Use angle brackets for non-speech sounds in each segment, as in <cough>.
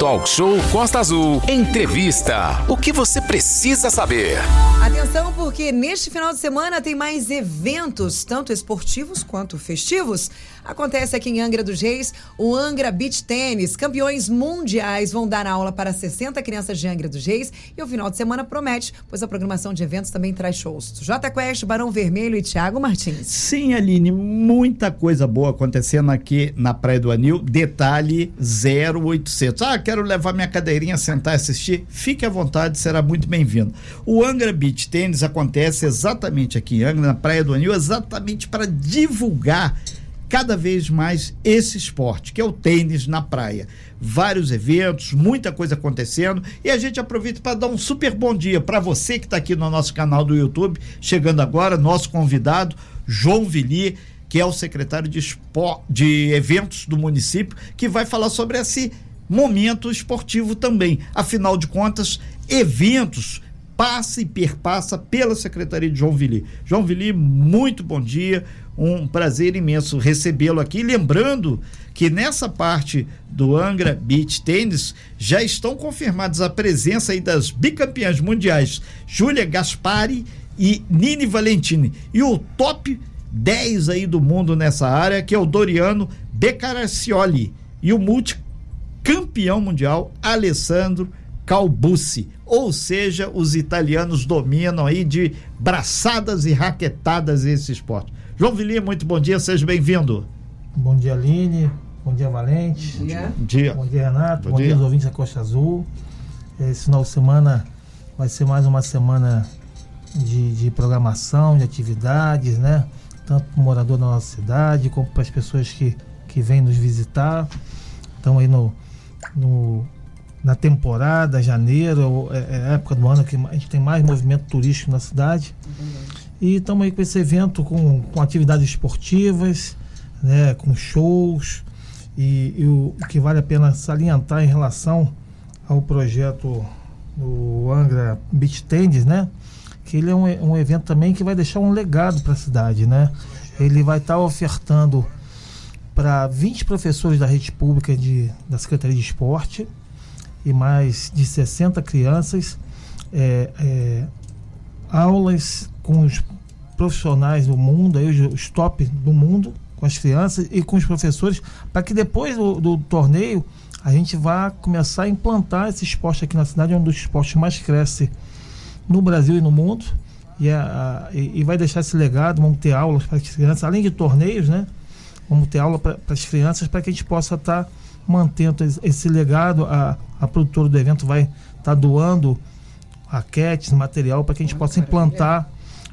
Talk Show Costa Azul. Entrevista. O que você precisa saber? Atenção, porque neste final de semana tem mais eventos, tanto esportivos quanto festivos. Acontece aqui em Angra dos Reis o Angra Beach Tennis. Campeões mundiais vão dar aula para 60 crianças de Angra dos Reis e o final de semana promete, pois a programação de eventos também traz shows. J Quest, Barão Vermelho e Thiago Martins. Sim, Aline, muita coisa boa acontecendo aqui na Praia do Anil. Detalhe 0800. Ah, quero levar minha cadeirinha, sentar e assistir. Fique à vontade, será muito bem-vindo. O Angra Beach Tennis acontece exatamente aqui em Angra, na Praia do Anil, exatamente para divulgar cada vez mais esse esporte, que é o tênis na praia. Vários eventos, muita coisa acontecendo e a gente aproveita para dar um super bom dia para você que está aqui no nosso canal do YouTube, chegando agora, nosso convidado, João Vili, que é o secretário de, espor de eventos do município, que vai falar sobre esse momento esportivo também. Afinal de contas, eventos passa e perpassa pela Secretaria de João Vili. João Vili, muito bom dia, um prazer imenso recebê-lo aqui. Lembrando que nessa parte do Angra Beach Tennis já estão confirmadas a presença aí das bicampeãs mundiais Júlia Gaspari e Nini Valentini. E o top 10 aí do mundo nessa área, que é o Doriano Beccaraccioli e o multicampeão mundial Alessandro Calbucci. Ou seja, os italianos dominam aí de braçadas e raquetadas esse esporte. João Vilia, muito bom dia, seja bem-vindo. Bom dia, Aline. Bom dia, Valente. Bom dia. Bom dia. Bom dia, Renato. Bom Bom, dia. dia aos ouvintes da Costa Azul. Esse final de semana vai ser mais uma semana de, de programação, de atividades, né? Tanto para o morador da nossa cidade, como para as pessoas que, que vêm nos visitar. Estamos aí no, no, na temporada, janeiro, é, é época do ano que a gente tem mais movimento turístico na cidade. E estamos aí com esse evento com, com atividades esportivas, né, com shows. E, e o, o que vale a pena salientar em relação ao projeto do Angra Beach Tennis, né? Que ele é um, um evento também que vai deixar um legado para a cidade, né? Ele vai estar ofertando para 20 professores da rede pública de, da Secretaria de Esporte e mais de 60 crianças é, é, aulas com os profissionais do mundo, aí, os, top do mundo, com as crianças e com os professores, para que depois do, do torneio a gente vá começar a implantar esse esporte aqui na cidade, é um dos esportes mais cresce no Brasil e no mundo. E, a, a, e, e vai deixar esse legado, vamos ter aulas para as crianças, além de torneios, né? Vamos ter aula para as crianças para que a gente possa estar tá mantendo esse, legado. A, a produtora do evento vai estar tá doando raquetes, material para que a gente possa implantar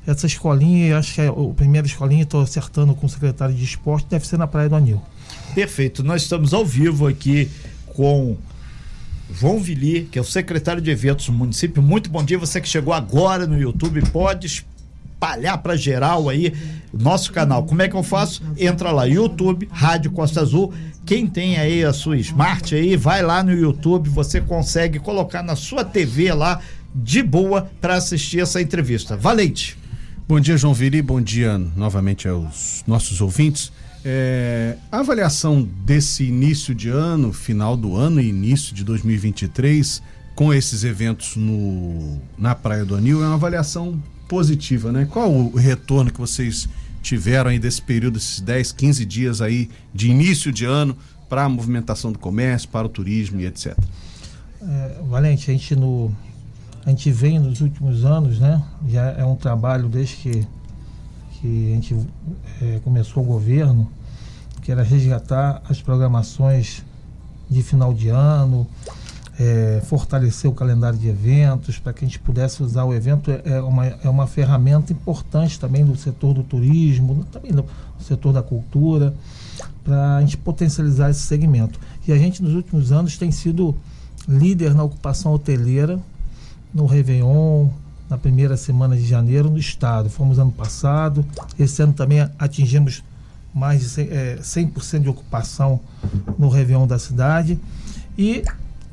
essa escolinha. Acho que é a primeira escolinha, estou acertando com o secretário de esporte, deve ser na Praia do Anil. Perfeito. Nós estamos ao vivo aqui com João Vili, que é o secretário de eventos do município. Muito bom dia. Você que chegou agora no YouTube, pode espalhar para geral aí o nosso canal. Como é que eu faço? Entra lá, YouTube, Rádio Costa Azul. Quem tem aí a sua smart aí, vai lá no YouTube, você consegue colocar na sua TV lá de boa para assistir essa entrevista. Valente. Bom dia, João Vili. Bom dia novamente aos nossos ouvintes. É, a avaliação desse início de ano, final do ano e início de 2023, com esses eventos no, na Praia do Anil, é uma avaliação positiva, né? Qual o retorno que vocês tiveram aí desse período, esses 10, 15 dias aí de início de ano para a movimentação do comércio, para o turismo e etc? É, Valente, a gente no, a gente vem nos últimos anos, né? Já é um trabalho desde que, que a gente é, começou o governo, que era resgatar as programações de final de ano, é, fortalecer o calendário de eventos, para que a gente pudesse usar o evento. É uma, é uma ferramenta importante também do setor do turismo, também do setor da cultura, para a gente potencializar esse segmento. E a gente, nos últimos anos, tem sido líder na ocupação hoteleira, no Réveillon, na primeira semana de janeiro no estado. Fomos ano passado, esse ano também atingimos mais de 100%, é, 100 de ocupação no Réveillon da cidade. E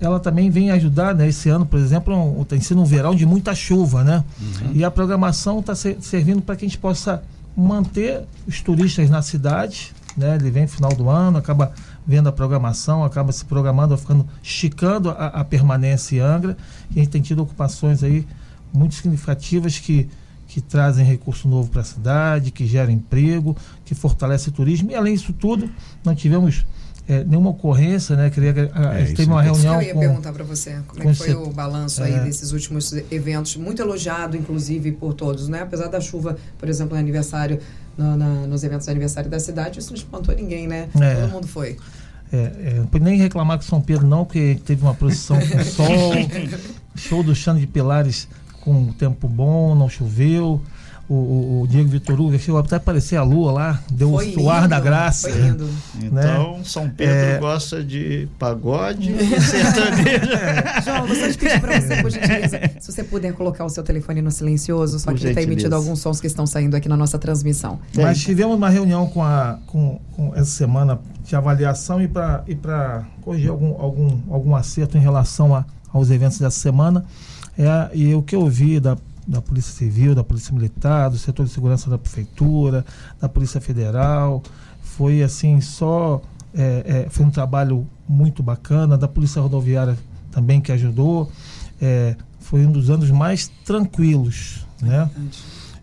ela também vem ajudar, né? Esse ano, por exemplo, um, tem sido um verão de muita chuva, né? Uhum. E a programação está servindo para que a gente possa manter os turistas na cidade, né? Ele vem no final do ano, acaba vendo a programação, acaba se programando, ficando, esticando a, a permanência em Angra. E a gente tem tido ocupações aí muito significativas que, que trazem recurso novo para a cidade, que geram emprego, que fortalece o turismo. E além disso tudo, nós tivemos é, nenhuma ocorrência, né? Queria, a, é, teve uma reunião. eu ia com, perguntar para você como é que foi o balanço é, aí desses últimos eventos, muito elogiado, inclusive, por todos, né? Apesar da chuva, por exemplo, no aniversário, no, na, nos eventos de aniversário da cidade, isso não espantou ninguém, né? É. Todo mundo foi. É, é, não pode nem reclamar com São Pedro, não, porque teve uma procissão com <laughs> sol, show do Xande de Pilares com tempo bom, não choveu o, o, o Diego Vitor Hugo chegou até aparecer a lua lá, deu foi o ar da graça. Foi lindo. Né? Então, São Pedro é... gosta de pagode <laughs> e sertanejo. É. João, você pedir para você, por gentileza, se você puder colocar o seu telefone no silencioso, só por que ele está emitindo alguns sons que estão saindo aqui na nossa transmissão. Mas tivemos uma reunião com, a, com, com essa semana de avaliação e para e corrigir algum, algum, algum acerto em relação a, aos eventos dessa semana. É, e o que eu vi da da Polícia Civil, da Polícia Militar, do setor de segurança da Prefeitura, da Polícia Federal. Foi assim, só. É, é, foi um trabalho muito bacana, da Polícia Rodoviária também que ajudou. É, foi um dos anos mais tranquilos, né?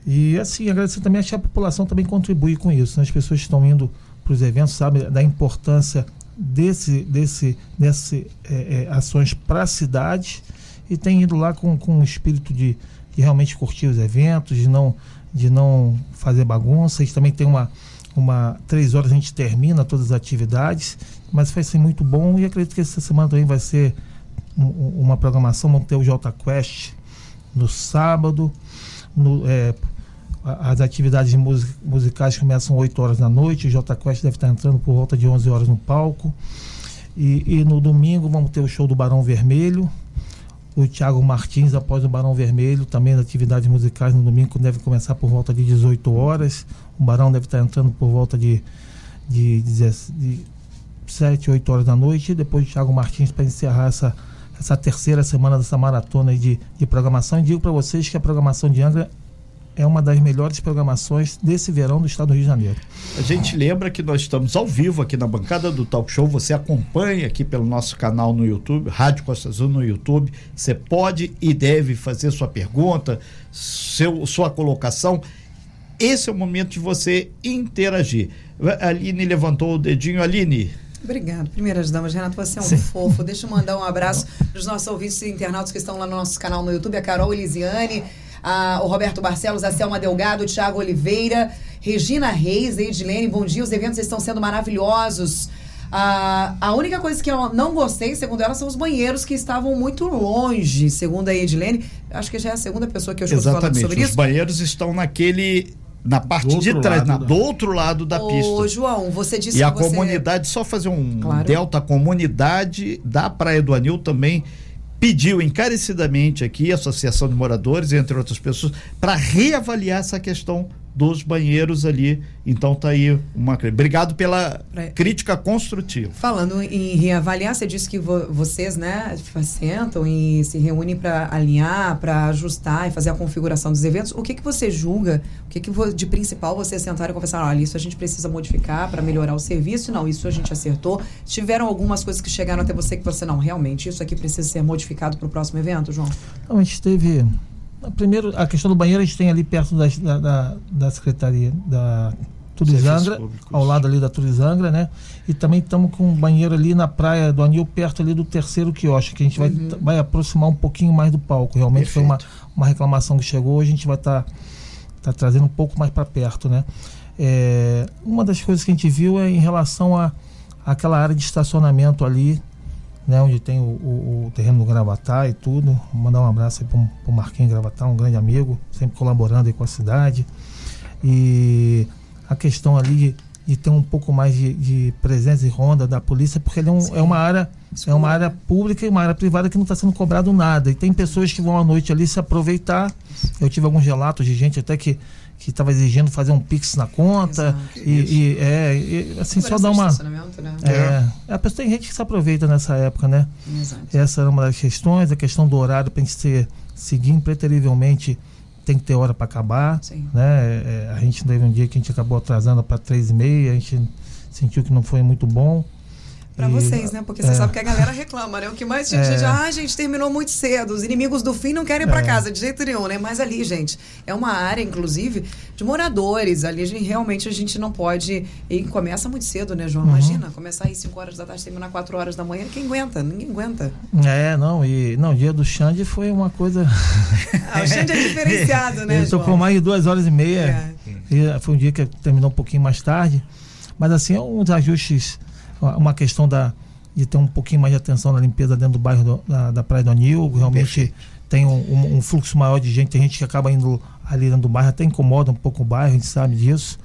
E assim, agradecer também a população também contribui com isso. Né? As pessoas estão indo para os eventos, sabe, da importância desse, desse, desse é, é, ações para a cidade e tem ido lá com, com um espírito de, de realmente curtir os eventos, de não, de não fazer bagunça. A gente também tem uma, uma. Três horas a gente termina todas as atividades, mas vai ser muito bom e acredito que essa semana também vai ser um, uma programação. Vamos ter o Jota Quest no sábado. No, é, as atividades musicais começam 8 horas da noite. O Jota Quest deve estar entrando por volta de 11 horas no palco. E, e no domingo vamos ter o show do Barão Vermelho, o Thiago Martins após o Barão Vermelho, também as atividades musicais no domingo deve começar por volta de 18 horas. O Barão deve estar entrando por volta de, de, de, de 7, 8 horas da noite. Depois o Thiago Martins para encerrar essa, essa terceira semana dessa maratona de, de programação. E digo para vocês que a programação de Angra é uma das melhores programações desse verão do estado do Rio de Janeiro. A gente lembra que nós estamos ao vivo aqui na bancada do Talk Show. Você acompanha aqui pelo nosso canal no YouTube, Rádio Costa Azul no YouTube. Você pode e deve fazer sua pergunta, seu, sua colocação. Esse é o momento de você interagir. A Aline levantou o dedinho. Aline, Obrigada. Primeiras damas, Renato, você é um Sim. fofo. Deixa eu mandar um abraço para os nossos ouvintes e internautas que estão lá no nosso canal no YouTube, a Carol Elisiane, a, o Roberto Barcelos, a Selma Delgado, o Thiago Oliveira, Regina Reis, Edilene, bom dia. Os eventos estão sendo maravilhosos. A, a única coisa que eu não gostei, segundo ela, são os banheiros que estavam muito longe, segundo a Edilene. Acho que já é a segunda pessoa que eu estou falando sobre os isso. Os banheiros estão naquele na parte de trás, na, do outro lado da Ô, pista. João, você disse e a você... comunidade, só fazer um claro. delta, a comunidade da Praia do Anil também pediu encarecidamente aqui, a Associação de Moradores, entre outras pessoas, para reavaliar essa questão dos banheiros ali. Então tá aí uma. Obrigado pela crítica construtiva. Falando em reavaliar, você disse que vo vocês, né, sentam e se reúnem para alinhar, para ajustar e fazer a configuração dos eventos. O que que você julga? O que que de principal vocês sentaram e conversaram? Olha, isso a gente precisa modificar para melhorar o serviço. Não, isso a gente acertou. Tiveram algumas coisas que chegaram até você que você não, realmente isso aqui precisa ser modificado para o próximo evento, João? Não, a gente teve Primeiro, a questão do banheiro a gente tem ali perto da, da, da Secretaria da Turizangra, ao lado ali da Turizangra, né? E também estamos com um banheiro ali na praia do Anil, perto ali do terceiro quiosque, que a gente vai, uhum. vai aproximar um pouquinho mais do palco. Realmente Perfeito. foi uma, uma reclamação que chegou, a gente vai estar tá, tá trazendo um pouco mais para perto, né? É, uma das coisas que a gente viu é em relação a aquela área de estacionamento ali, né, onde tem o, o, o, terreno do Gravatá e tudo. Vou mandar um abraço aí para o Marquinhos Gravatá, um grande amigo, sempre colaborando com a cidade. E a questão ali de, de ter um pouco mais de, de, presença e ronda da polícia, porque ele é, um, é uma área é uma área pública e uma área privada que não está sendo cobrado nada. E tem pessoas que vão à noite ali se aproveitar. Eu tive alguns relatos de gente até que que estava exigindo fazer um pix na conta e, e, é e, assim só dar uma né? é, a pessoa tem gente que se aproveita nessa época né Exato. essa era uma das questões a questão do horário para a gente ser, seguir impreterivelmente tem que ter hora para acabar Sim. né é, a gente teve um dia que a gente acabou atrasando para três e meia a gente sentiu que não foi muito bom Pra E- vocês, né? Porque você é. sabe que a galera reclama, né? O que mais gente, É. gente, ah, gente, terminou muito cedo. Os inimigos do fim não querem ir pra É. casa de jeito nenhum, né? Mas ali, gente, é uma área, inclusive, de moradores. Ali a gente, realmente a gente não pode. E começa muito cedo, né, Uhum. João? Imagina, começar aí 5 horas da tarde, terminar 4 horas da manhã. Quem aguenta? Ninguém aguenta. É, não, e não, o dia do Xande foi uma coisa. Ah, o Xande é <laughs> diferenciado, né, Ele João? tocou mais de duas horas e meia. É. E foi um dia que terminou um pouquinho mais tarde. Mas assim, é uns ajustes, uma questão da, de ter um pouquinho mais de atenção na limpeza dentro do bairro do- da, da Praia do Anil. Realmente tem um, um- um fluxo maior de gente, tem gente que acaba indo ali dentro do bairro, até incomoda um pouco o bairro, a gente sabe disso.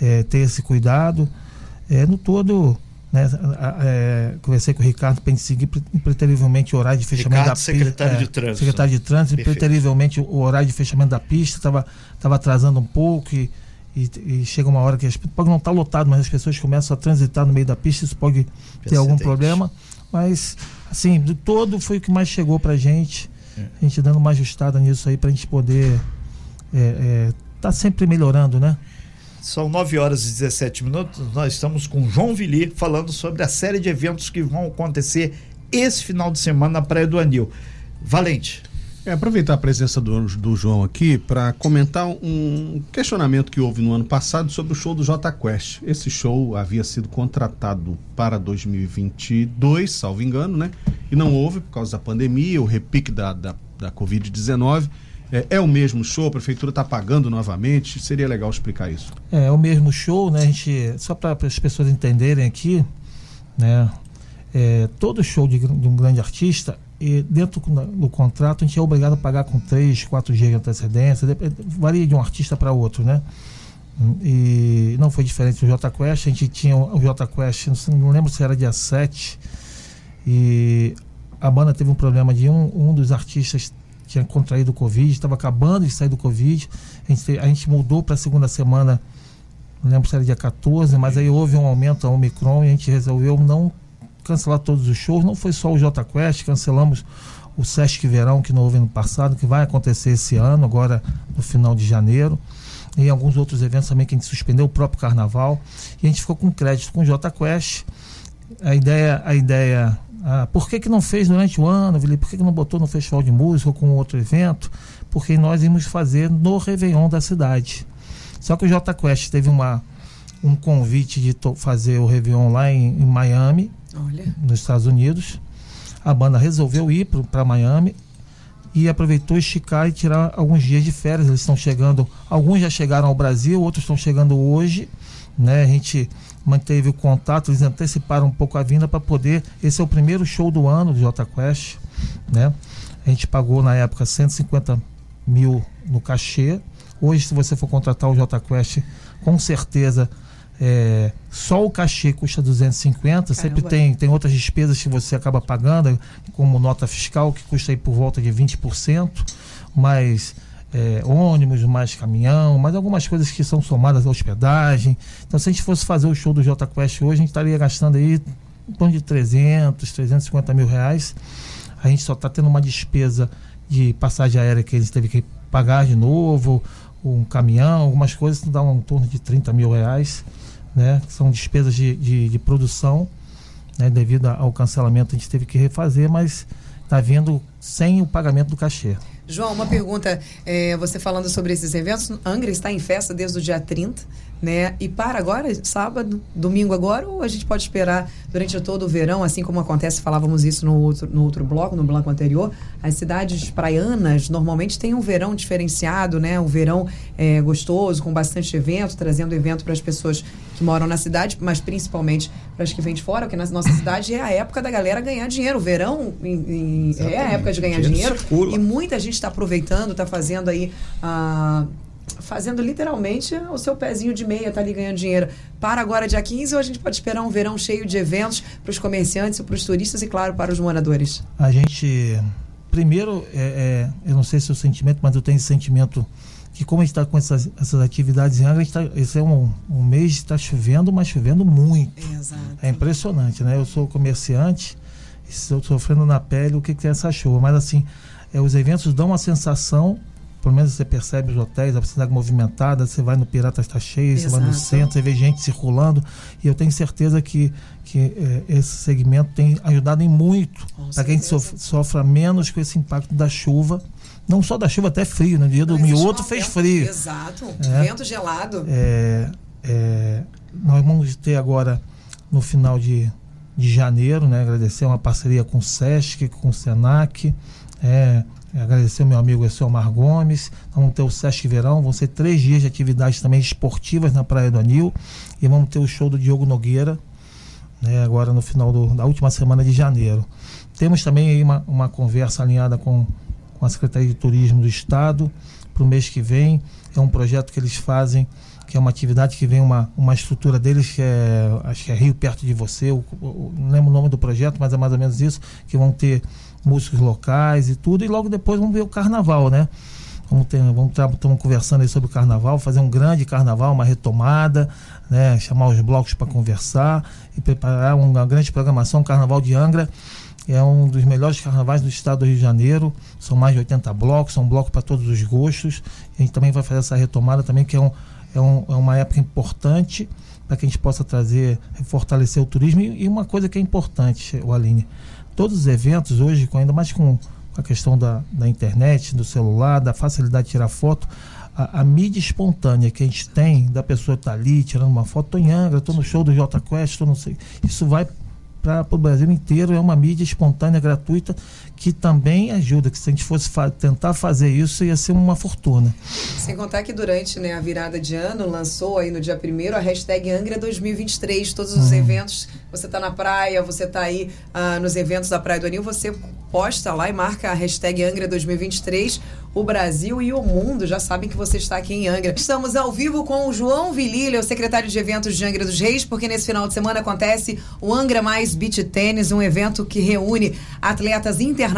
É, ter esse cuidado. É, no todo, né, é, conversei com o Ricardo para a gente seguir pre- preterivelmente o horário de fechamento Ricardo, da pista. secretário de trânsito. Secretário de trânsito, Perfeito. preterivelmente o horário de fechamento da pista estava tava atrasando um pouco e, e, e chega uma hora que as, pode não estar lotado, mas as pessoas começam a transitar no meio da pista, isso pode ter algum problema. Mas, assim, do todo foi o que mais chegou pra gente. É. A gente dando uma ajustada nisso aí pra gente poder é, é, tá sempre melhorando, né? São 9 horas e 17 minutos. Nós estamos com João Vili falando sobre a série de eventos que vão acontecer esse final de semana na Praia do Anil. Valente. É, aproveitar a presença do, do João aqui para comentar um questionamento que houve no ano passado sobre o show do J Quest. Esse show havia sido contratado para 2022, salvo engano, né? E não houve por causa da pandemia, o repique da, da, da Covid-19. É, é o mesmo show, a prefeitura está pagando novamente. Seria legal explicar isso. É, é o mesmo show, né? A gente, só para as pessoas entenderem aqui, né? É, todo show de, de um grande artista, e dentro do, contrato, a gente é obrigado a pagar com 3, 4 dias de antecedência, varia de um artista para outro, né? E não foi diferente do J Quest, a gente tinha o J Quest, não, lembro se era dia 7, e a banda teve um problema de um, um dos artistas tinha contraído Covid, estava acabando de sair do Covid, a gente, te- a gente mudou para a segunda semana, não lembro se era dia 14, mas aí houve um aumento a Omicron e a gente resolveu não cancelar todos os shows. Não foi só o J Quest, cancelamos o Sesc Verão, que não houve no passado, que vai acontecer esse ano, agora no final de janeiro. E alguns outros eventos também que a gente suspendeu, o próprio carnaval. E a gente ficou com crédito com o J Quest. A ideia, a ideia ah, por que, que não fez durante o ano, Vili? Por que, que não botou no festival de música ou com outro evento? Porque nós íamos fazer no Réveillon da cidade. Só que o J Quest teve uma, um convite de fazer o Réveillon lá em, em Miami, Olha. nos Estados Unidos. A banda resolveu ir para Miami e aproveitou esticar e tirar alguns dias de férias. Eles estão chegando, alguns já chegaram ao Brasil, outros estão chegando hoje. Né? A gente manteve o contato, eles anteciparam um pouco a vinda para poder. Esse é o primeiro show do ano do J Quest. Né? A gente pagou na época 150 mil no cachê. Hoje, se você for contratar o J Quest, com certeza é, só o cachê custa 250. Sempre Caramba. tem, tem outras despesas que você acaba pagando, como nota fiscal, que custa aí por volta de 20%, mais é, ônibus, mais caminhão, mais algumas coisas que são somadas à hospedagem. Então, se a gente fosse fazer o show do J Quest hoje, a gente estaria gastando aí em torno de 300, 350 mil reais. A gente só está tendo uma despesa de passagem aérea que eles teve que pagar de novo, um caminhão, algumas coisas que dão em torno de 30 mil reais, né? São despesas de, de, de produção, né? Devido ao cancelamento a gente teve que refazer, mas está vindo sem o pagamento do cachê. João, uma pergunta. é, você falando sobre esses eventos, Angra está em festa desde o dia 30, né? E para agora, sábado, domingo agora, ou a gente pode esperar durante todo o verão, assim como acontece, falávamos isso no outro, no outro bloco, no bloco anterior, as cidades praianas normalmente têm um verão diferenciado, né? Um verão é, gostoso, com bastante evento, trazendo evento para as pessoas que moram na cidade, mas principalmente para as que vêm de fora, porque na nossa cidade é a época da galera ganhar dinheiro. O verão em- em- é a época de ganhar Dinheiro dinheiro. E muita gente está aproveitando, está fazendo aí. ah, fazendo literalmente o seu pezinho de meia, tá ali ganhando dinheiro. Para agora, dia 15, ou a gente pode esperar um verão cheio de eventos para os comerciantes, para os turistas e, claro, para os moradores? A gente, primeiro, é, é, eu não sei se é o sentimento, mas eu tenho esse sentimento que como a gente está com essas, essas atividades em Angra, tá, esse é um, um mês que está chovendo, mas chovendo muito. Exato. É impressionante, né? Eu sou comerciante, estou sofrendo na pele o que, que é essa chuva. Mas assim, é, os eventos dão uma sensação pelo menos você percebe os hotéis, a cidade movimentada, você vai no Piratas está cheio, você vai no Exato. centro, você vê gente circulando, e eu tenho certeza que, que eh, esse segmento tem ajudado em muito para que a gente certeza. sof- sofra menos com esse impacto da chuva. Não só da chuva, até frio, no dia do outro fez vento- frio. Exato. É. Vento gelado. É, é, nós vamos ter agora no final de, de janeiro, né, agradecer uma parceria com o SESC, com o SENAC, é, agradecer o meu amigo Elmar Gomes. Vamos ter o SESC Verão, vão ser três dias de atividades também esportivas na Praia do Anil e vamos ter o show do Diogo Nogueira, né, agora no final do- da última semana de janeiro. Temos também aí uma, uma conversa alinhada com, com a Secretaria de Turismo do Estado para o mês que vem. É um projeto que eles fazem, que é uma atividade que vem uma, uma estrutura deles, que é, acho que é Rio Perto de Você, o- o- não lembro o nome do projeto, mas é mais ou menos isso, que vão ter músicos locais e tudo, e logo depois vamos ver o carnaval, né? Vamos ter, vamos estamos conversando aí sobre o carnaval, fazer um grande carnaval, uma retomada, né? Chamar os blocos para conversar e preparar uma grande programação. O Carnaval de Angra é um dos melhores carnavais do estado do Rio de Janeiro. São mais de 80 blocos, são blocos para todos os gostos. A gente também vai fazer essa retomada também, que é, um, é, um, é uma época importante para que a gente possa trazer, fortalecer o turismo. E, e uma coisa que é importante, o Aline, todos os eventos hoje, com- ainda mais com a questão da, da internet, do celular, da facilidade de tirar foto, a, a mídia espontânea que a gente tem da pessoa estar ali tirando uma foto, estou em Angra, estou no show do Jota Quest, tô não sei. Isso vai para o Brasil inteiro, é uma mídia espontânea, gratuita, que também ajuda, que se a gente fosse fa- tentar fazer isso, ia ser uma fortuna. Sem contar que durante né, a virada de ano, lançou aí no dia 1 a hashtag Angra 2023. Todos os eventos, você tá na praia, você tá aí ah, nos eventos da Praia do Anil, você posta lá e marca a hashtag Angra 2023. O Brasil e o mundo já sabem que você está aqui em Angra. Estamos ao vivo com o João Vililha, o secretário de eventos de Angra dos Reis, porque nesse final de semana acontece o Angra Mais Beach Tennis, um evento que reúne atletas internacionais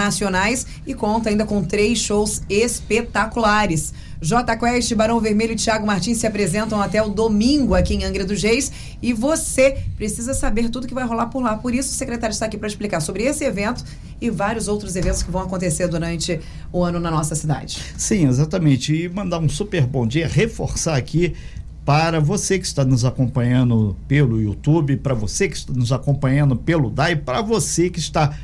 e conta ainda com três shows espetaculares. J Quest, Barão Vermelho e Thiago Martins se apresentam até o domingo aqui em Angra dos Reis e você precisa saber tudo que vai rolar por lá. Por isso, o secretário está aqui para explicar sobre esse evento e vários outros eventos que vão acontecer durante o ano na nossa cidade. Sim, exatamente. E mandar um super bom dia, reforçar aqui para você que está nos acompanhando pelo YouTube, para você que está nos acompanhando pelo DAI, para você que está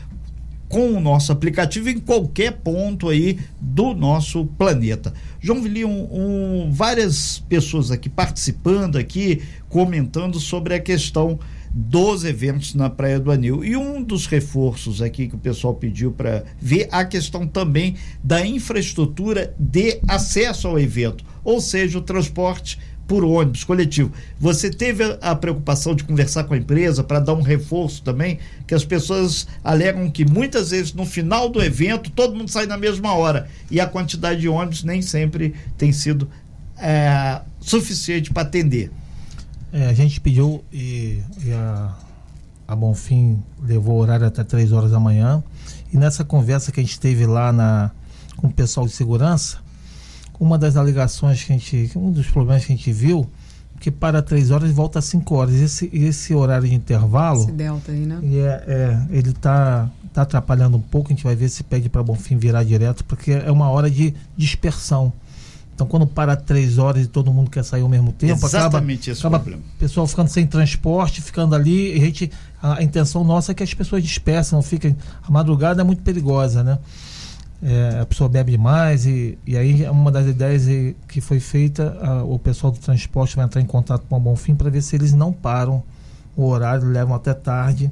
com o nosso aplicativo em qualquer ponto aí do nosso planeta. João Vili, um, um, várias pessoas aqui participando aqui, comentando sobre a questão dos eventos na Praia do Anil. E um dos reforços aqui que o pessoal pediu para ver a questão também da infraestrutura de acesso ao evento, ou seja, o transporte por ônibus coletivo. Você teve a, preocupação de conversar com a empresa para dar um reforço também, que as pessoas alegam que muitas vezes no final do evento todo mundo sai na mesma hora e a quantidade de ônibus nem sempre tem sido é, suficiente para atender. É, a gente pediu e, e a, a Bonfim levou o horário até 3 horas da manhã. E nessa conversa que a gente teve lá na, com o pessoal de segurança, uma das alegações que a gente. Um dos problemas que a gente viu, que para 3 horas volta a 5 horas. Esse, esse horário de intervalo. Esse delta aí, né? É, é, ele tá, tá atrapalhando um pouco, a gente vai ver se pede para Bonfim virar direto, porque é uma hora de dispersão. Então, quando para três horas e todo mundo quer sair ao mesmo tempo, Exatamente acaba, esse acaba problema. o pessoal ficando sem transporte, ficando ali. E a, gente, a, a intenção nossa é que as pessoas dispersem, não fiquem. A madrugada é muito perigosa, né? É, a pessoa bebe demais e, e aí uma das ideias que foi feita, a- o pessoal do transporte vai entrar em contato com o Bonfim para ver se eles não param o horário, levam até tarde.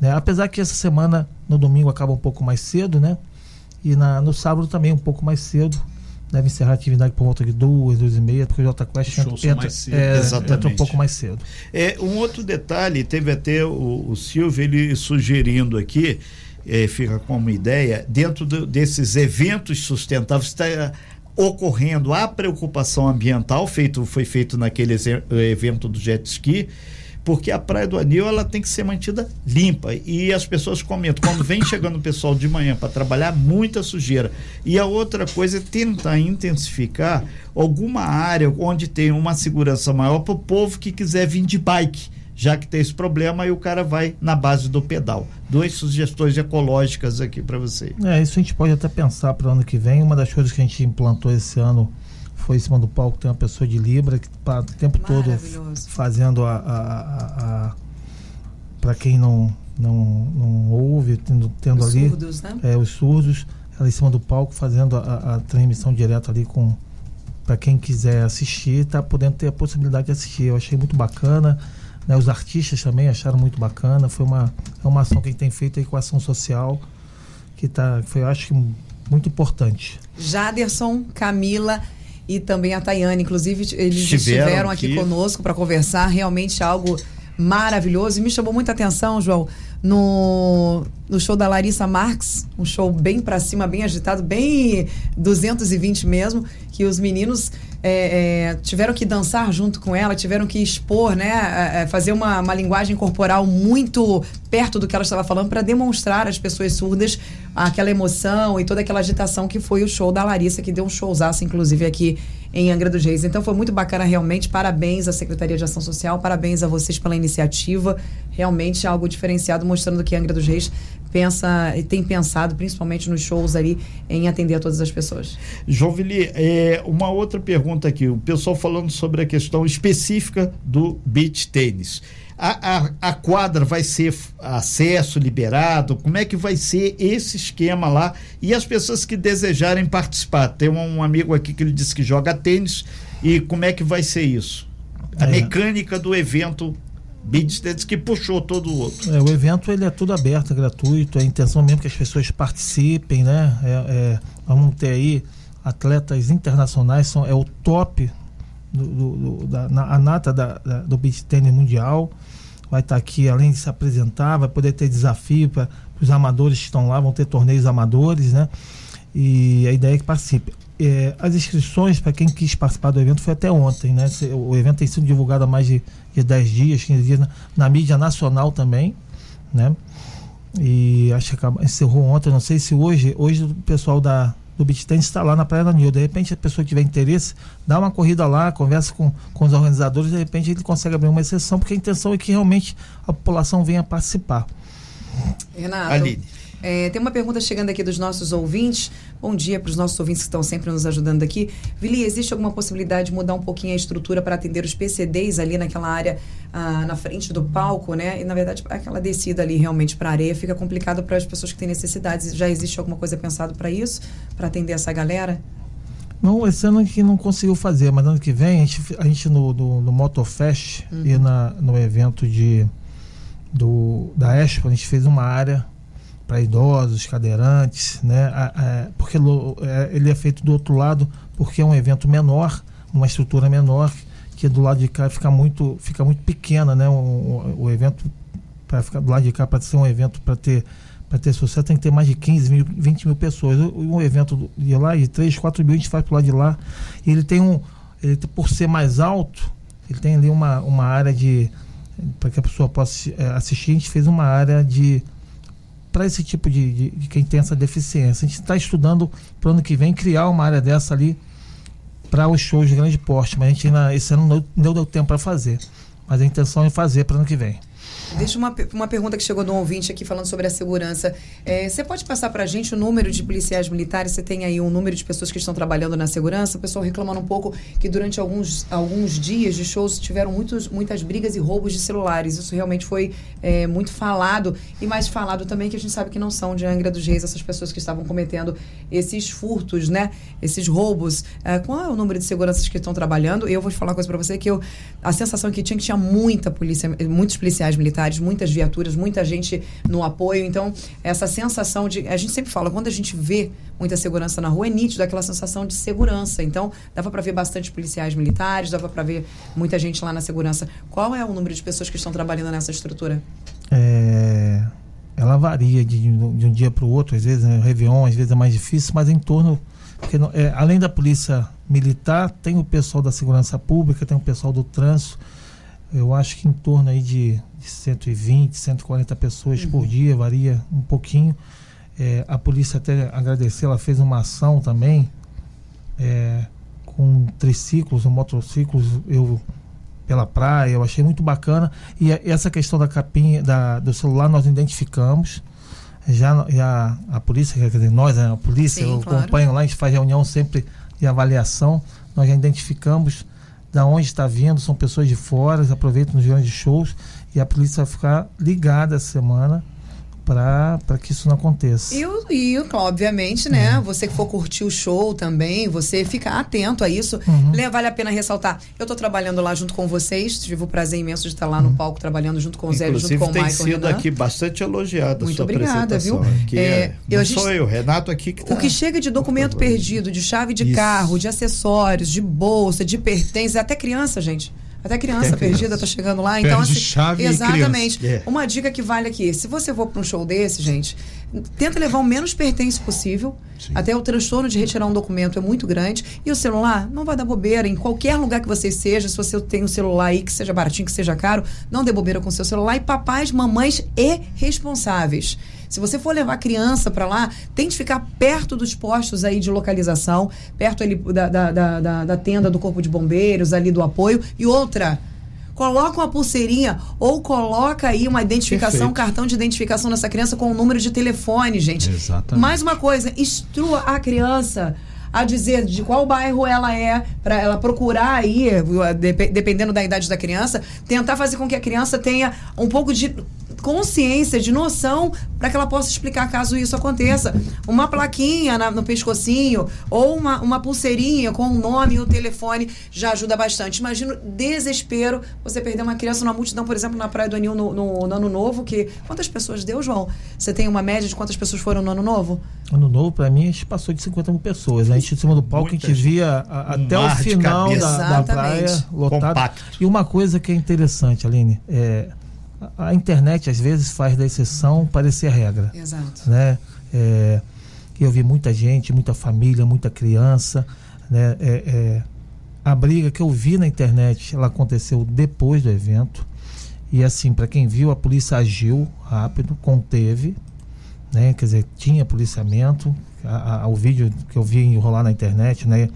né? Apesar que essa semana, no domingo, acaba um pouco mais cedo, né? E na, no sábado também um pouco mais cedo. Deve encerrar a atividade por volta de duas, duas e meia, porque o Jota Quest entra, entra, é, entra um pouco mais cedo. É, um outro detalhe, teve até o, o Silvio ele sugerindo aqui, é, fica como ideia, dentro do- desses eventos sustentáveis, está ocorrendo a preocupação ambiental, feito, foi feito naquele evento do jet ski, porque a Praia do Anil ela tem que ser mantida limpa. E as pessoas comentam, quando vem <coughs> chegando o pessoal de manhã para trabalhar, muita sujeira. E a outra coisa é tentar intensificar alguma área onde tem uma segurança maior para o povo que quiser vir de bike. Já que tem esse problema, aí o cara vai na base do pedal. Duas sugestões ecológicas aqui para você. É, isso a gente pode até pensar para o ano que vem. Uma das coisas que a gente implantou esse ano foi em cima do palco tem uma pessoa de Libra que está o tempo todo fazendo a, a, a, a para quem não, não, não ouve, tendo, tendo os ali surdos, né? é, os surdos, ela em cima do palco fazendo a, a transmissão direta ali com para quem quiser assistir, tá podendo ter a possibilidade de assistir. Eu achei muito bacana. Né, os artistas também acharam muito bacana. Foi uma, é uma ação que a gente tem feito aí com a ação social, que tá, foi, eu acho que muito importante. Jaderson, Camila e também a Tayane. Inclusive, eles estiveram, estiveram aqui, aqui conosco para conversar. Realmente algo maravilhoso. E me chamou muita atenção, João, no, no show da Larissa Marx, um show bem para cima, bem agitado, bem 220 mesmo, que os meninos é, é, tiveram que dançar junto com ela, tiveram que expor, né, é, fazer uma, uma linguagem corporal muito perto do que ela estava falando para demonstrar às pessoas surdas aquela emoção e toda aquela agitação que foi o show da Larissa, que deu um showzaço, inclusive, aqui em Angra dos Reis. Então foi muito bacana, realmente. Parabéns à Secretaria de Ação Social, parabéns a vocês pela iniciativa. Realmente algo diferenciado, mostrando que Angra dos Reis pensa e tem pensado, principalmente nos shows ali, em atender a todas as pessoas. Jovili, é, uma outra pergunta aqui. O pessoal falando sobre a questão específica do beach tênis. A, a, a, quadra vai ser acesso liberado? Como é que vai ser esse esquema lá? E as pessoas que desejarem participar? Tem um, um amigo aqui que ele disse que joga tênis. E como é que vai ser isso? A é. mecânica do evento Tennis que puxou todo o outro. É, o evento ele é tudo aberto, é gratuito. É a intenção mesmo que as pessoas participem, né? É, é, vamos ter aí atletas internacionais, são, é o top do, do, da, na, a nata da, da, do beach tennis mundial vai estar tá aqui, além de se apresentar, vai poder ter desafio para os amadores que estão lá, vão ter torneios amadores, né? E a ideia é que participe. É, as inscrições para quem quis participar do evento foi até ontem, né? O evento tem sido divulgado há mais de, de 10 dias, 15 dias na, na mídia nacional também, né? E acho que acabou, encerrou ontem, não sei se hoje, hoje o pessoal da, do beach tennis está lá na Praia da Nil. De repente, a pessoa que tiver interesse, dá uma corrida lá, conversa com, com os organizadores, de repente ele consegue abrir uma exceção, porque a intenção é que realmente a população venha participar. Renato. Aline. É, tem uma pergunta chegando aqui dos nossos ouvintes. Bom dia para os nossos ouvintes que estão sempre nos ajudando aqui. Vili, existe alguma possibilidade de mudar um pouquinho a estrutura para atender os PCDs ali naquela área ah, na frente do palco, né? E na verdade, aquela descida ali realmente para a areia fica complicado para as pessoas que têm necessidades. Já existe alguma coisa pensado para isso, para atender essa galera? Não, esse ano gente não conseguiu fazer, mas ano que vem a gente, a gente no, no, no Motofest uhum. e na, no evento de, do, da Expo, a gente fez uma área para idosos, cadeirantes, né? porque é, ele é feito do outro lado, porque é um evento menor, uma estrutura menor, que do lado de cá fica muito, fica muito pequena, né? O, o evento para ficar do lado de cá para ser um evento para ter para ter sucesso tem que ter mais de 15 mil, 20 mil pessoas. Um evento de lá de 3, 4 mil a gente faz para lado de lá. E ele tem um, ele por ser mais alto, ele tem ali uma, uma área de para que a pessoa possa é, assistir. A gente fez uma área de para esse tipo de, de, de, quem tem essa deficiência. A gente está estudando para o ano que vem criar uma área dessa ali para os shows de grande porte, mas a gente ainda, esse ano não, não deu tempo para fazer. Mas a intenção é fazer para o ano que vem. Deixa uma, uma pergunta que chegou de um ouvinte aqui falando sobre a segurança. É, você pode passar para a gente o número de policiais militares? Você tem aí um número de pessoas que estão trabalhando na segurança? O pessoal reclamando um pouco que durante alguns, alguns dias de shows tiveram muitos, muitas brigas e roubos de celulares. Isso realmente foi é, muito falado. E mais falado também que a gente sabe que não são de Angra dos Reis essas pessoas que estavam cometendo esses furtos, né? Esses roubos. É, qual é o número de seguranças que estão trabalhando? Eu vou te falar uma coisa para você que eu, a sensação que tinha que tinha muita polícia, muitos policiais militares militares, muitas viaturas, muita gente no apoio. Então, essa sensação de. A gente sempre fala, quando a gente vê muita segurança na rua, é nítido aquela sensação de segurança. Então, dava para ver bastante policiais militares, dava para ver muita gente lá na segurança. Qual é o número de pessoas que estão trabalhando nessa estrutura? É, ela varia de, de um dia para o outro, às vezes, né, Réveillon, às vezes é mais difícil, mas em torno. Porque, é, além da polícia militar, tem o pessoal da segurança pública, tem o pessoal do trânsito. Eu acho que em torno aí de 120, 140 pessoas uhum. por dia, varia um pouquinho. É, a polícia até agradecer, ela fez uma ação também é, com triciclos, motociclos. Eu pela praia, eu achei muito bacana. E, e essa questão da capinha, da, do celular, nós identificamos. Já, já a polícia, quer dizer, nós, né, a polícia, Sim, eu claro. acompanho lá, a gente faz reunião sempre de avaliação. Nós já identificamos da onde está vindo, são pessoas de fora, aproveitam nos grandes shows e a polícia vai ficar ligada essa semana para que isso não aconteça. E, o- e o- obviamente, né? Você que for curtir o show também, você fica atento a isso. Le- Vale a pena ressaltar. Eu tô trabalhando lá junto com vocês. Tive o prazer imenso de estar lá no palco trabalhando junto com o Zé, junto com o tem Michael sido Renan. aqui bastante elogiada Muito sua obrigada, viu? Aqui É, é, eu- gente- sou eu, Renato aqui que tá. O que chega de documento perdido, de chave de Isso. carro, de acessórios, de bolsa, de pertences, até criança, gente. Até criança Até criança. perdida tá chegando lá. Então, Perde assim, chave exatamente. É. Uma dica que vale aqui: se você for para um show desse, gente, tenta levar o menos pertence possível. Sim. Até o transtorno de retirar um documento é muito grande. E o celular, não vai dar bobeira. Em qualquer lugar que você seja, se você tem um celular aí que seja baratinho, que seja caro, não dê bobeira com seu celular. E papais, mamães e responsáveis. Se você for levar criança para lá, tente ficar perto dos postos aí de localização, perto ali da, da, da, da- da tenda do Corpo de Bombeiros, ali do apoio. E outra, coloca uma pulseirinha ou coloca aí uma identificação, um cartão de identificação nessa criança com o número de telefone, gente. Exatamente. Mais uma coisa, instrua a criança a dizer de qual bairro ela é, para ela procurar aí, dep- dependendo da idade da criança, tentar fazer com que a criança tenha um pouco de consciência, de noção, para que ela possa explicar caso isso aconteça. Uma plaquinha na- no pescocinho ou uma, uma pulseirinha com o nome e o telefone já ajuda bastante. Imagina o desespero você perder uma criança numa multidão, por exemplo, na Praia do Anil no, no- no Ano Novo, que quantas pessoas deu, João? Você tem uma média de quantas pessoas foram no Ano Novo? Ano novo, pra mim, a gente passou de 50 mil pessoas. né? A gente, em cima do palco, Muita a gente via a- Um até o final da, da Exatamente. praia lotado. Compacto. E uma coisa que é interessante, Aline, é, a, a internet às vezes faz da exceção parecer regra. Exato. né? É, eu vi muita gente, muita família, muita criança, né? É, é, a briga que eu vi na internet, ela aconteceu depois do evento. E assim, para quem viu, a polícia agiu rápido, conteve, né? Quer dizer, tinha policiamento. A- a- o vídeo que eu vi rolar na internet, né?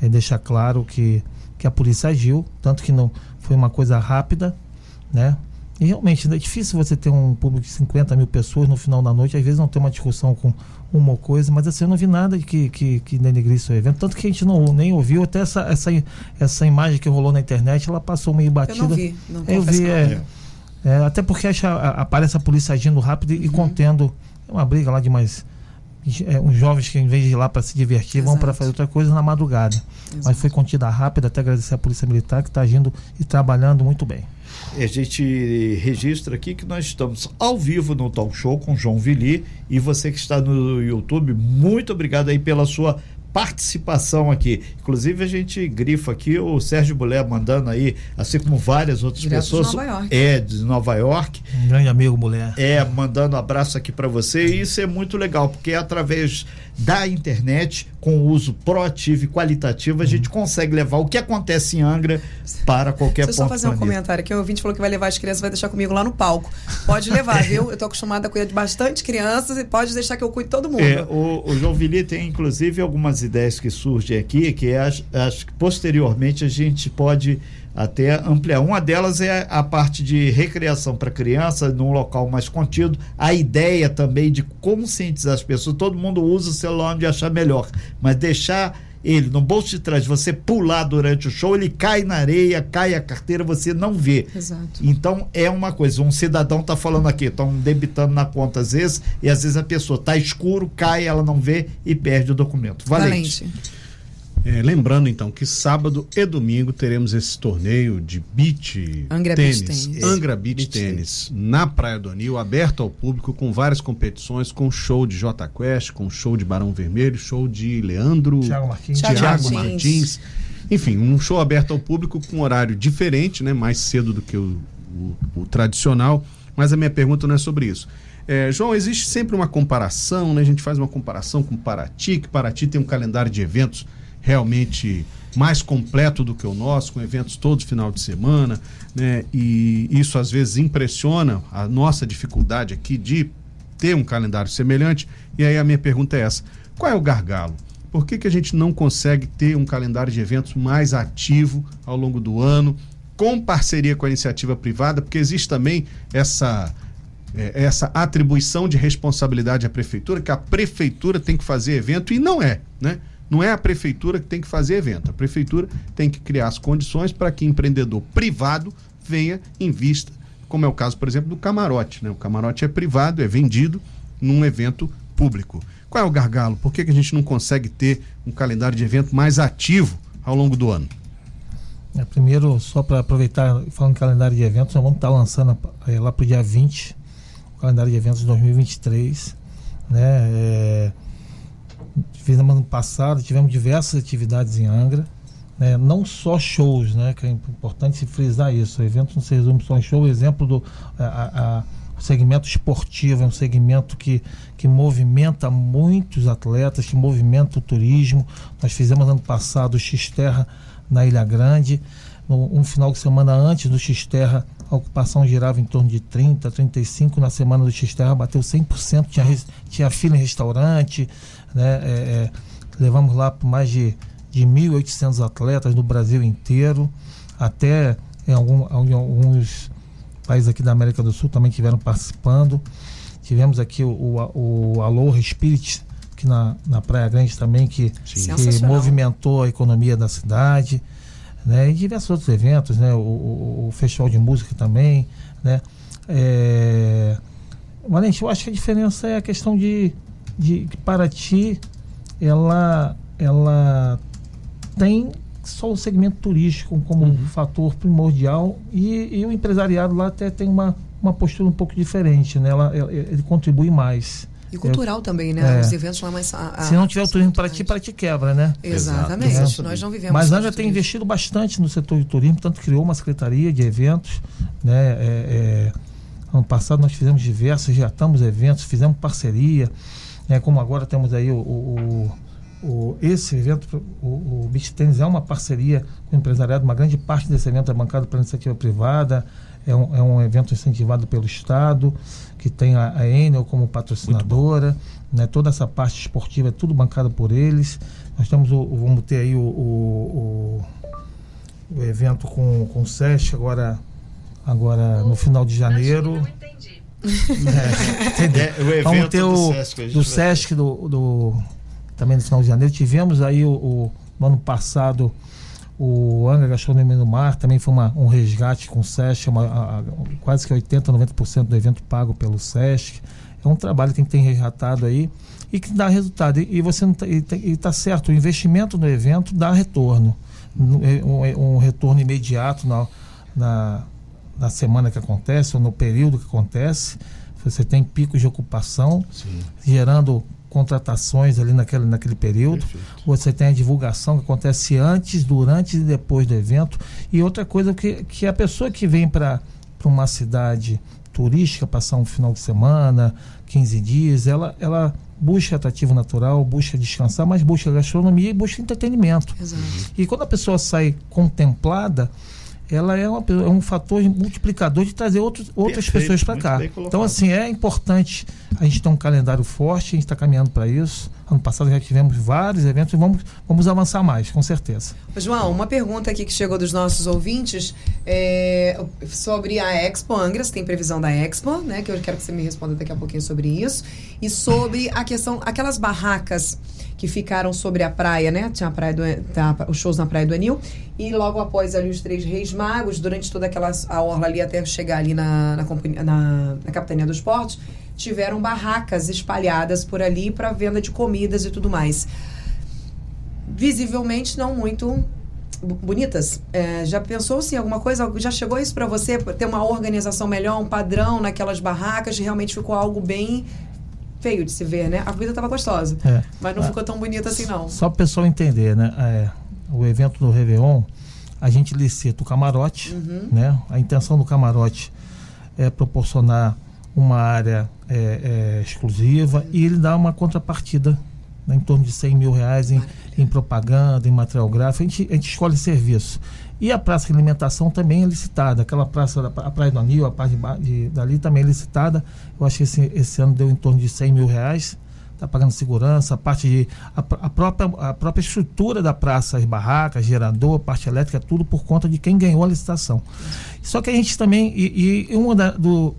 É deixar claro que, que a polícia agiu, tanto que não foi uma coisa rápida, né? E realmente é difícil você ter um público de 50 mil pessoas no final da noite, às vezes não tem uma discussão com uma coisa, mas assim, eu não vi nada que, que, que denegrisse o evento, tanto que a gente não nem ouviu, até essa, essa, essa imagem que rolou na internet, ela passou meio batida. Eu não vi. Não Eu vi, é, é, até porque acha, aparece a polícia agindo rápido e, e contendo é uma briga lá de mais é, uns jovens que em vez de ir lá para se divertir vão para Exato. fazer outra coisa na madrugada. Mas foi contida rápida, até agradecer a Polícia Militar que está agindo e trabalhando muito bem. A gente registra aqui que nós estamos ao vivo no Talk Show com João Vili e você que está no YouTube, muito obrigado aí pela sua participação aqui. Inclusive a gente grifa aqui o Sérgio Bulé mandando aí, assim como várias outras Direto de pessoas. Nova York. É, de Nova York. Um grande amigo, mulher. É, mandando abraço aqui para você. E isso é muito legal, porque é através da internet, com o uso proativo e qualitativo, a Uhum. gente consegue levar o que acontece em Angra para qualquer Deixa eu só ponto fazer um comentário aqui. O ouvinte falou que vai levar as crianças, vai deixar comigo lá no palco. Pode levar, <laughs> viu? Eu tô acostumada a cuidar de bastante crianças e pode deixar que eu cuide de todo mundo. É, o, o João Vili tem inclusive algumas ideias que surgem aqui, que acho, acho que posteriormente a gente pode até ampliar. Uma delas é a parte de recreação para criança num local mais contido. A ideia também de conscientizar as pessoas. Todo mundo usa o celular onde achar melhor, mas deixar ele no bolso de trás, você pular durante o show, ele cai na areia, cai a carteira, você não vê. Exato. Então é uma coisa, um cidadão tá falando aqui, estão debitando na conta às vezes, e às vezes a pessoa tá escuro, cai, ela não vê e perde o documento. Valente. Valente. É, lembrando então que sábado e domingo teremos esse torneio de beach Angra tênis, Beach Tênis. Angra Beach, Beach Tênis, na Praia do Anil, aberto ao público com várias competições, com show de J Quest, com show de Barão Vermelho, show de Leandro Thiago Martins. Thiago Thiago Martins. Martins. Enfim, um show aberto ao público com horário diferente, né? Mais cedo do que o, o- o tradicional. Mas a minha pergunta não é sobre isso. É, João, existe sempre uma comparação, né? A gente faz uma comparação com Paraty, que Paraty tem um calendário de eventos realmente mais completo do que o nosso, com eventos todos final de semana, né? E isso às vezes impressiona a nossa dificuldade aqui de ter um calendário semelhante. E aí a minha pergunta é essa: qual é o gargalo? Por que, que a gente não consegue ter um calendário de eventos mais ativo ao longo do ano, com parceria com a iniciativa privada, porque existe também essa é, essa atribuição de responsabilidade à prefeitura, que a prefeitura tem que fazer evento e não é, né? Não é a prefeitura que tem que fazer evento. A prefeitura tem que criar as condições para que empreendedor privado venha em vista, como é o caso, por exemplo, do camarote. Né? O camarote é privado, é vendido num evento público. Qual é o gargalo? Por que, que a gente não consegue ter um calendário de evento mais ativo ao longo do ano? É, primeiro, só para aproveitar, falando em calendário de eventos, nós vamos estar lançando é, lá para o dia 20 o calendário de eventos de 2023. Né? É, fizemos ano passado, tivemos diversas atividades em Angra. Né? Não só shows, né? que é importante se frisar isso. O evento não se resume só em show. O exemplo do a, a, segmento esportivo é um segmento que, que movimenta muitos atletas, que movimenta o turismo. Nós fizemos ano passado o X-Terra na Ilha Grande. No, um final de semana antes do X-Terra, a ocupação girava em torno de 30, 35. Na semana do X-Terra bateu 100%, tinha, tinha fila em restaurante. Né? É, é, levamos lá por mais de, de 1.800 atletas do Brasil inteiro. Até em, algum, em alguns países aqui da América do Sul também tiveram participando. Tivemos aqui o, o, o Aloha Spirit, que na, na Praia Grande também, que, que movimentou a economia da cidade né? E diversos outros eventos, né? O, o, o Festival de Música também, né? É... Valente, eu acho que a diferença é a questão de, de que Paraty, ela, ela tem só o segmento turístico como uhum. um fator primordial e, e, o empresariado lá até tem uma, uma postura um pouco diferente, né? Ela, ele contribui mais. E cultural também, né? É. Os eventos lá mais. A, a, Se não tiver o turismo para ti, para ti quebra, né? Exatamente. Exatamente. Nós não vivemos. Mas a Anja tem investido bastante no setor de turismo, tanto criou uma secretaria de eventos, né? É, é, ano passado nós fizemos diversos, reatamos eventos, fizemos parceria, né? Como agora temos aí o, o, o esse evento, o, o Beach Tennis é uma parceria com o empresariado, uma grande parte desse evento é bancado pela iniciativa privada, é um, é um evento incentivado pelo Estado que tem a, a Enel como patrocinadora, né? toda essa parte esportiva é tudo bancada por eles. Nós temos o, o vamos ter aí o, o, o, o evento com, com o SESC agora, agora no final de janeiro. Não entendi. <laughs> É, <laughs> é, o evento Vamos ter o do Sesc, do, Sesc do, do, também no final de janeiro. Tivemos aí o, o no ano passado o Angra Gastronomia no Mar também foi uma, um resgate com o SESC, uma, a, a, quase que 80%, 90% do evento pago pelo SESC. É um trabalho que tem que ter resgatado aí e que dá resultado. E, e você está tá certo, o investimento no evento dá retorno. É, um, é um retorno imediato na, na, na, semana que acontece ou no período que acontece. Você tem picos de ocupação, Sim. gerando contratações ali naquele, naquele período. Perfeito. Você tem a divulgação que acontece antes, durante e depois do evento. E outra coisa que, que a pessoa que vem para uma cidade turística, passar um final de semana, 15 dias, ela, ela busca atrativo natural, busca descansar, mas busca gastronomia e busca entretenimento. Exato. E quando a pessoa sai contemplada, ela é, uma, é, um fator multiplicador de trazer outros, outras Perfeito, pessoas para cá. Então, assim, é importante a gente ter um calendário forte, a gente está caminhando para isso. Ano passado já tivemos vários eventos e vamos, vamos avançar mais, com certeza. João, uma pergunta aqui que chegou dos nossos ouvintes é sobre a Expo Angras, tem previsão da Expo, né? Que eu quero que você me responda daqui a pouquinho sobre isso. E sobre a questão, aquelas barracas que ficaram sobre a praia, né? Tinha a praia do, tá, os shows na Praia do Anil. E logo após ali os Três Reis Magos, durante toda aquela a orla ali até chegar ali na, na, na, na Capitania dos Portos, tiveram barracas espalhadas por ali para venda de comidas e tudo mais. Visivelmente não muito bonitas. É, já pensou se alguma coisa? Já chegou isso para você ter uma organização melhor, um padrão naquelas barracas? Realmente ficou algo bem feio de se ver, né? A comida estava gostosa, é. mas não ah, ficou tão bonita assim, não. Só para o pessoal entender, né? É, o evento do Réveillon, a gente licita o camarote, uhum. né? A intenção do camarote é proporcionar uma área é, é, exclusiva e ele dá uma contrapartida né, em torno de 100 mil reais em, em propaganda, em material gráfico. A gente, a gente escolhe serviço. E a praça de alimentação também é licitada. Aquela praça, da, Praia do Anil, a parte de, de, dali também é licitada. Eu acho que esse, esse ano deu em torno de 100 mil reais. está pagando segurança, a parte de. A, a, própria, a própria estrutura da praça, as barracas, gerador, parte elétrica, tudo por conta de quem ganhou a licitação. Só que a gente também. E, e uma da, do,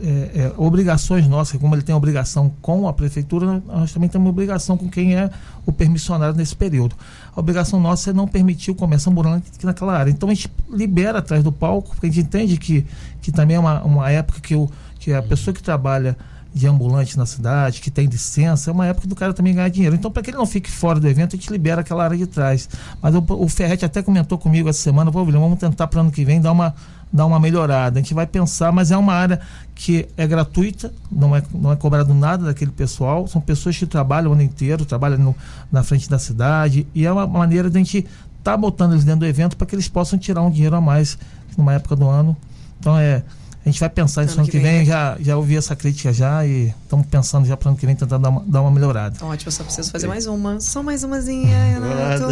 é, é, obrigações nossas, como ele tem obrigação com a prefeitura, nós também temos obrigação com quem é o permissionário nesse período. A obrigação nossa é não permitir o comércio ambulante naquela área. Então a gente libera atrás do palco, porque a gente entende que, que também é uma, uma época que, o, que a pessoa que trabalha de ambulante na cidade, que tem licença, é uma época do cara também ganhar dinheiro. Então, para que ele não fique fora do evento, a gente libera aquela área de trás. Mas o, o Ferret até comentou comigo essa semana, Pô, William, vamos tentar para ano que vem dar uma, dar uma melhorada. A gente vai pensar, mas é uma área que é gratuita, não é, não é cobrado nada daquele pessoal. São pessoas que trabalham o ano inteiro, trabalham no, na frente da cidade, e é uma maneira de a gente estar tá botando eles dentro do evento para que eles possam tirar um dinheiro a mais numa época do ano. Então é a gente vai pensar isso ano que, vem, vem, já, já ouvi essa crítica já e estamos pensando já para ano que vem tentar dar uma, dar uma melhorada. Ótimo, só preciso fazer mais uma. Só mais umazinha, Renato.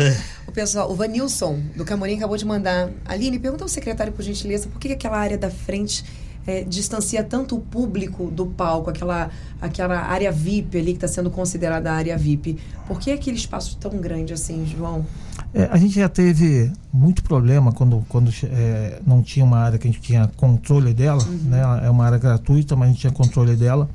o pessoal, o Vanilson do Camorim acabou de mandar. Aline, pergunta ao secretário, por gentileza, por que aquela área da frente é, distancia tanto o público do palco, aquela, aquela área VIP ali que está sendo considerada a área VIP? Por que aquele espaço tão grande assim, João? É, a gente já teve muito problema quando, quando é, não tinha uma área que a gente tinha controle dela, uhum. né? É uma área gratuita, mas a gente tinha controle dela.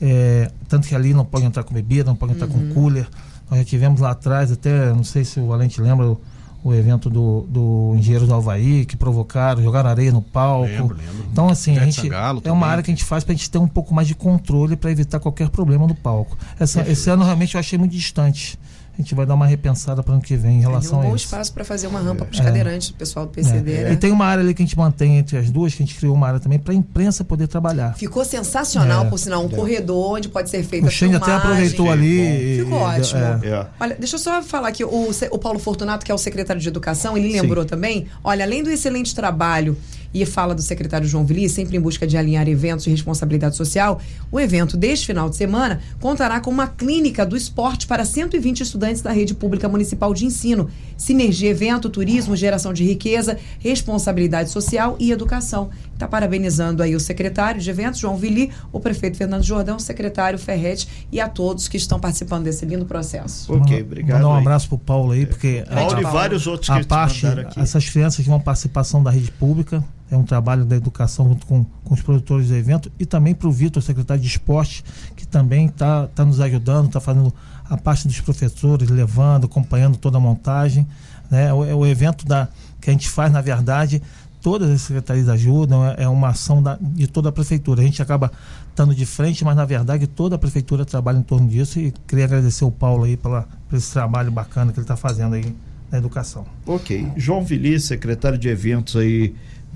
É, tanto que ali não pode entrar com bebida, não pode entrar uhum. com cooler. Nós já tivemos lá atrás, até, não sei se o Valente lembra, o, o evento do, do Engenheiro do Havaí, que provocaram, jogaram areia no palco. Lembro, lembro. Então, assim, a gente, é uma área que a gente faz para a gente ter um pouco mais de controle para evitar qualquer problema no palco. Essa, esse ano realmente eu achei muito distante a gente vai dar uma repensada para o ano que vem em relação um bom isso. espaço para fazer uma rampa para os é. cadeirantes, o pessoal do PCD. É. Né? E tem uma área ali que a gente mantém entre as duas, que a gente criou uma área também para a imprensa poder trabalhar. Ficou sensacional, é. por sinal, um é. corredor onde pode ser feita o a até aproveitou ali. Ficou ótimo. É. Olha, deixa eu só falar que o, o Paulo Fortunato, que é o secretário de Educação, ele lembrou Sim. também, olha, além do excelente trabalho e fala do secretário João Vili, sempre em busca de alinhar eventos de responsabilidade social, o evento deste final de semana contará com uma clínica do esporte para 120 estudantes da rede pública municipal de ensino. Sinergia evento, turismo, geração de riqueza, responsabilidade social e educação. Está parabenizando aí o secretário de eventos, João Vili, o prefeito Fernando Jordão, o secretário Ferretti e a todos que estão participando desse lindo processo. Ok, obrigado. Mandar um abraço para o Paulo aí, porque Paulo a, e vários outros a que parte, essas crianças que vão participação da rede pública, é um trabalho da educação junto com, com os produtores do evento e também para o Vitor, secretário de esporte, que também está tá nos ajudando, está fazendo a parte dos professores, levando, acompanhando toda a montagem. Né? O, o evento da, que a gente faz, na verdade, todas as secretarias ajudam, é, é uma ação da, de toda a prefeitura. A gente acaba estando de frente, mas na verdade toda a prefeitura trabalha em torno disso e queria agradecer o Paulo aí pela, por esse trabalho bacana que ele está fazendo aí na educação. Ok. João Vili, secretário de eventos aí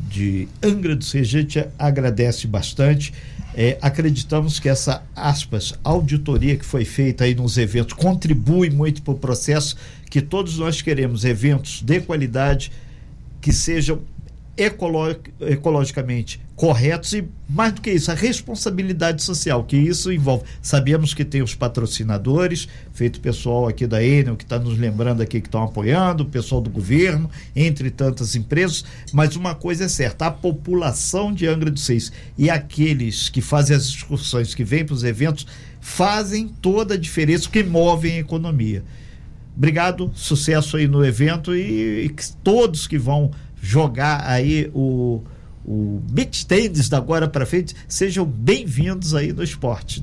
de Angra do Reis, a gente agradece bastante. É, acreditamos que essa, aspas, auditoria que foi feita aí nos eventos contribui muito para o processo que todos nós queremos, eventos de qualidade que sejam ecologicamente corretos e, mais do que isso, a responsabilidade social, que isso envolve. Sabemos que tem os patrocinadores, feito o pessoal aqui da Enel, que está nos lembrando aqui que estão apoiando, o pessoal do governo, entre tantas empresas, mas uma coisa é certa, a população de Angra dos Seis e aqueles que fazem as excursões, que vêm para os eventos, fazem toda a diferença, que movem a economia. Obrigado, sucesso aí no evento e, e todos que vão jogar aí o, o beach tennis da agora para frente, sejam bem-vindos aí no esporte.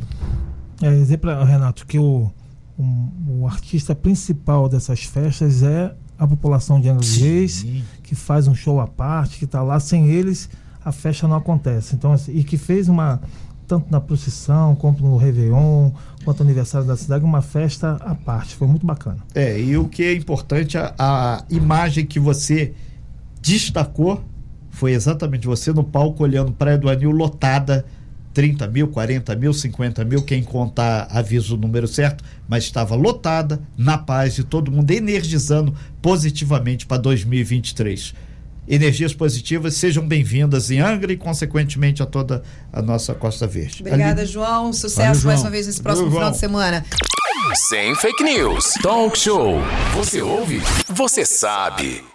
É dizer para Renato que o, o, o, artista principal dessas festas é a população de Reis, que faz um show à parte, que está lá. Sem eles, a festa não acontece. Então, assim, e que fez uma tanto na procissão, quanto no Réveillon, quanto no aniversário da cidade, uma festa à parte. Foi muito bacana. É, e o que é importante, a, a imagem que você destacou foi exatamente você no palco olhando Praia do Anil lotada, 30 mil, 40 mil, 50 mil, quem contar avisa o número certo, mas estava lotada, na paz e todo mundo energizando positivamente para 2023. Energias positivas, sejam bem-vindas em Angra e, consequentemente, a toda a nossa Costa Verde. Obrigada, Ali... João. Sucesso Valeu, João. mais uma vez nesse próximo Valeu, final de semana. Sem fake news. Talk show. Você ouve? Você sabe.